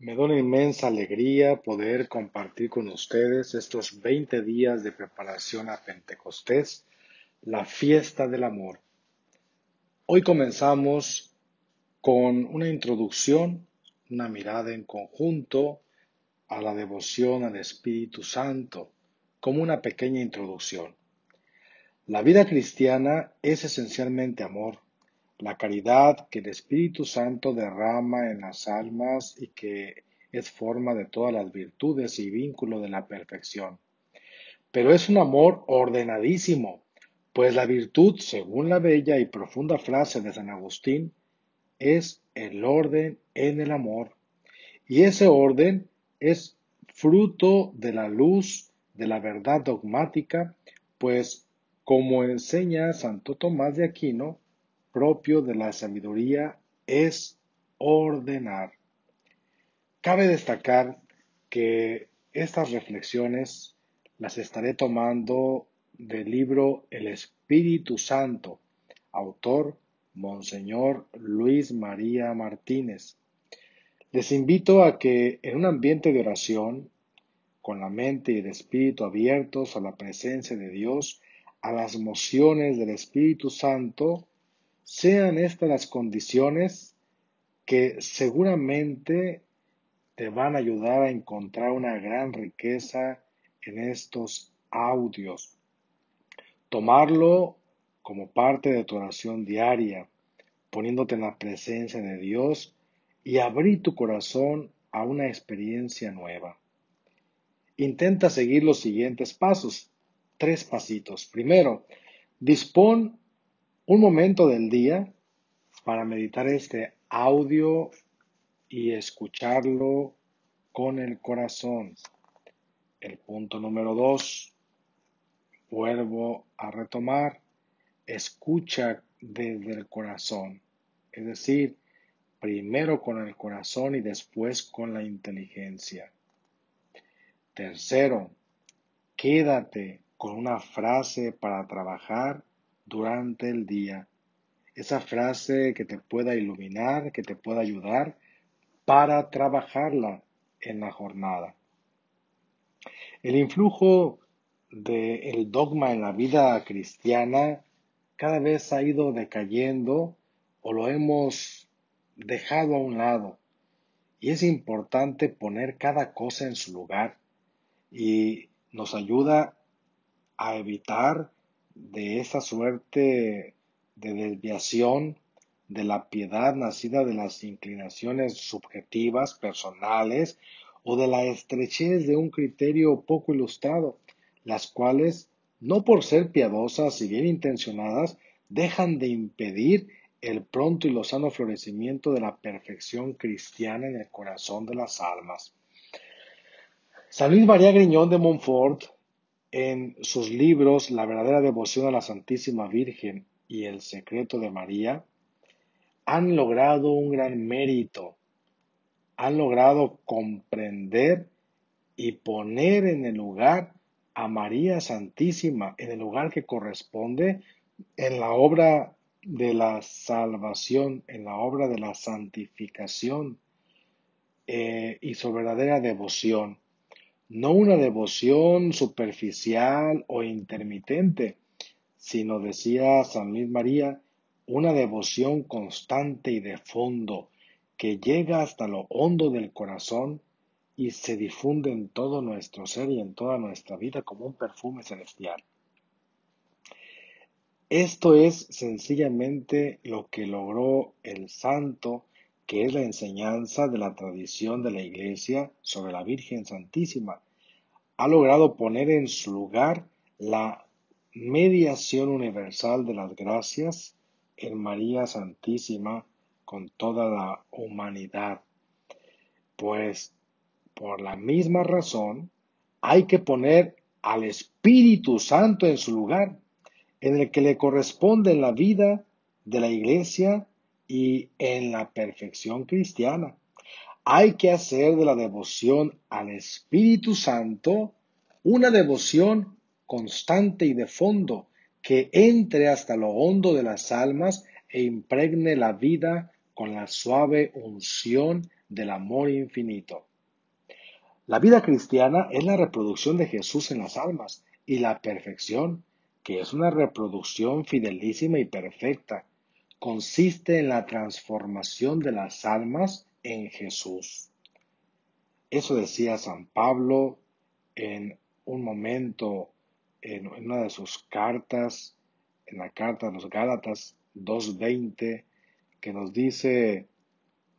Me da una inmensa alegría poder compartir con ustedes estos 20 días de preparación a Pentecostés, la fiesta del amor. Hoy comenzamos con una introducción, una mirada en conjunto a la devoción al Espíritu Santo, como una pequeña introducción. La vida cristiana es esencialmente amor, la caridad que el Espíritu Santo derrama en las almas y que es forma de todas las virtudes y vínculo de la perfección. Pero es un amor ordenadísimo, pues la virtud, según la bella y profunda frase de San Agustín, es el orden en el amor. Y ese orden es fruto de la luz de la verdad dogmática, pues, como enseña Santo Tomás de Aquino, propio de la sabiduría es ordenar. Cabe destacar que estas reflexiones las estaré tomando del libro El Espíritu Santo, autor Monseñor Luis María Martínez. Les invito a que en un ambiente de oración, con la mente y el espíritu abiertos a la presencia de Dios, a las mociones del Espíritu Santo, sean estas las condiciones que seguramente te van a ayudar a encontrar una gran riqueza en estos audios. Tomarlo como parte de tu oración diaria, poniéndote en la presencia de Dios y abrir tu corazón a una experiencia nueva. Intenta seguir los siguientes pasos, tres pasitos. Primero, dispón un momento del día para meditar este audio y escucharlo con el corazón. El punto número dos, vuelvo a retomar, escucha desde el corazón. Es decir, primero con el corazón y después con la inteligencia. Tercero, quédate con una frase para trabajar durante el día. Esa frase que te pueda iluminar, que te pueda ayudar para trabajarla en la jornada. El influjo del dogma en la vida cristiana cada vez ha ido decayendo o lo hemos dejado a un lado. Y es importante poner cada cosa en su lugar y nos ayuda a evitar de esa suerte de desviación de la piedad nacida de las inclinaciones subjetivas, personales, o de la estrechez de un criterio poco ilustrado, las cuales, no por ser piadosas y bien intencionadas, dejan de impedir el pronto y lozano florecimiento de la perfección cristiana en el corazón de las almas. San Luis María Griñón de Montfort en sus libros La verdadera devoción a la Santísima Virgen y El secreto de María, han logrado un gran mérito, han logrado comprender y poner en el lugar a María Santísima, en el lugar que corresponde en la obra de la salvación, en la obra de la santificación eh, y su verdadera devoción no una devoción superficial o intermitente, sino, decía San Luis María, una devoción constante y de fondo, que llega hasta lo hondo del corazón y se difunde en todo nuestro ser y en toda nuestra vida como un perfume celestial. Esto es sencillamente lo que logró el santo que es la enseñanza de la tradición de la Iglesia sobre la Virgen Santísima, ha logrado poner en su lugar la mediación universal de las gracias en María Santísima con toda la humanidad. Pues por la misma razón hay que poner al Espíritu Santo en su lugar, en el que le corresponde en la vida de la Iglesia y en la perfección cristiana. Hay que hacer de la devoción al Espíritu Santo una devoción constante y de fondo que entre hasta lo hondo de las almas e impregne la vida con la suave unción del amor infinito. La vida cristiana es la reproducción de Jesús en las almas y la perfección, que es una reproducción fidelísima y perfecta, consiste en la transformación de las almas en Jesús. Eso decía San Pablo en un momento, en una de sus cartas, en la carta de los Gálatas 2.20, que nos dice,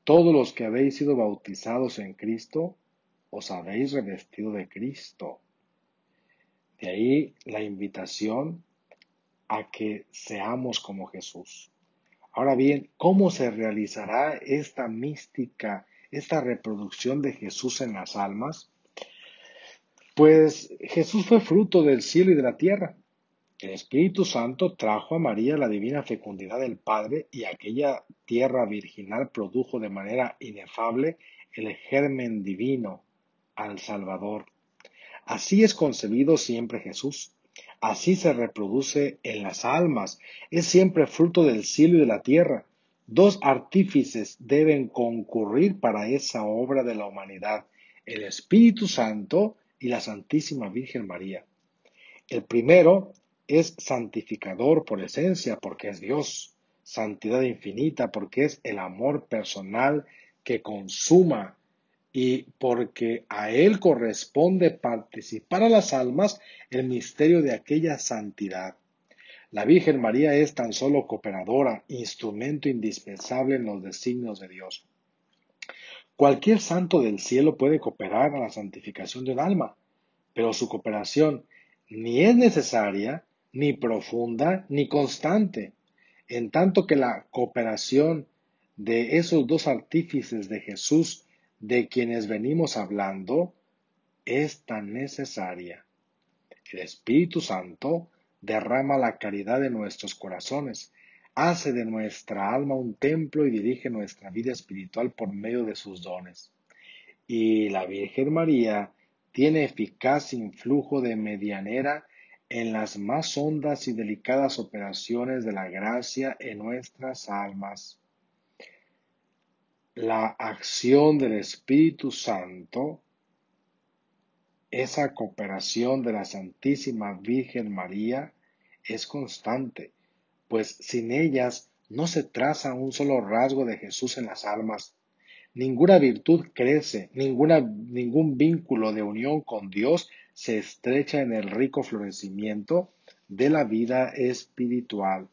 todos los que habéis sido bautizados en Cristo, os habéis revestido de Cristo. De ahí la invitación a que seamos como Jesús. Ahora bien, ¿cómo se realizará esta mística, esta reproducción de Jesús en las almas? Pues Jesús fue fruto del cielo y de la tierra. El Espíritu Santo trajo a María la divina fecundidad del Padre y aquella tierra virginal produjo de manera inefable el germen divino al Salvador. Así es concebido siempre Jesús. Así se reproduce en las almas. Es siempre fruto del cielo y de la tierra. Dos artífices deben concurrir para esa obra de la humanidad, el Espíritu Santo y la Santísima Virgen María. El primero es santificador por esencia, porque es Dios, santidad infinita, porque es el amor personal que consuma y porque a Él corresponde participar a las almas el misterio de aquella santidad. La Virgen María es tan solo cooperadora, instrumento indispensable en los designios de Dios. Cualquier santo del cielo puede cooperar a la santificación de un alma, pero su cooperación ni es necesaria ni profunda ni constante, en tanto que la cooperación de esos dos artífices de Jesús de quienes venimos hablando es tan necesaria. El Espíritu Santo derrama la caridad de nuestros corazones, hace de nuestra alma un templo y dirige nuestra vida espiritual por medio de sus dones. Y la Virgen María tiene eficaz influjo de medianera en las más hondas y delicadas operaciones de la gracia en nuestras almas. La acción del Espíritu Santo, esa cooperación de la Santísima Virgen María es constante, pues sin ellas no se traza un solo rasgo de Jesús en las almas. Ninguna virtud crece, ninguna, ningún vínculo de unión con Dios se estrecha en el rico florecimiento de la vida espiritual.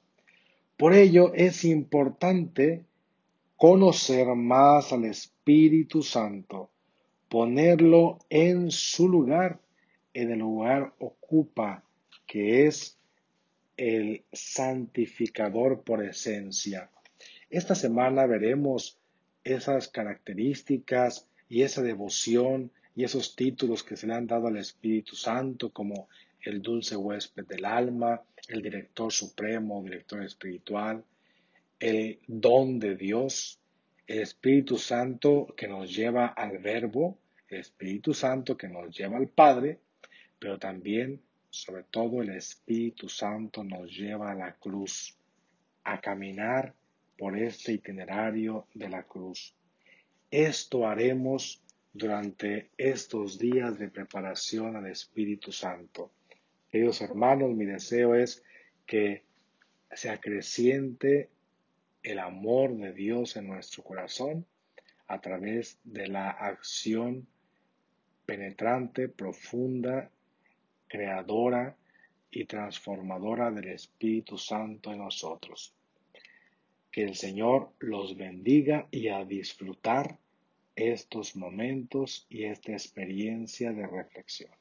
Por ello es importante conocer más al Espíritu Santo, ponerlo en su lugar, en el lugar ocupa, que es el santificador por esencia. Esta semana veremos esas características y esa devoción y esos títulos que se le han dado al Espíritu Santo como el dulce huésped del alma, el director supremo, director espiritual, el don de Dios, el Espíritu Santo que nos lleva al Verbo, el Espíritu Santo que nos lleva al Padre, pero también, sobre todo, el Espíritu Santo nos lleva a la cruz, a caminar por este itinerario de la cruz. Esto haremos durante estos días de preparación al Espíritu Santo. Queridos hermanos, mi deseo es que se acreciente el amor de Dios en nuestro corazón a través de la acción penetrante, profunda, creadora y transformadora del Espíritu Santo en nosotros. Que el Señor los bendiga y a disfrutar estos momentos y esta experiencia de reflexión.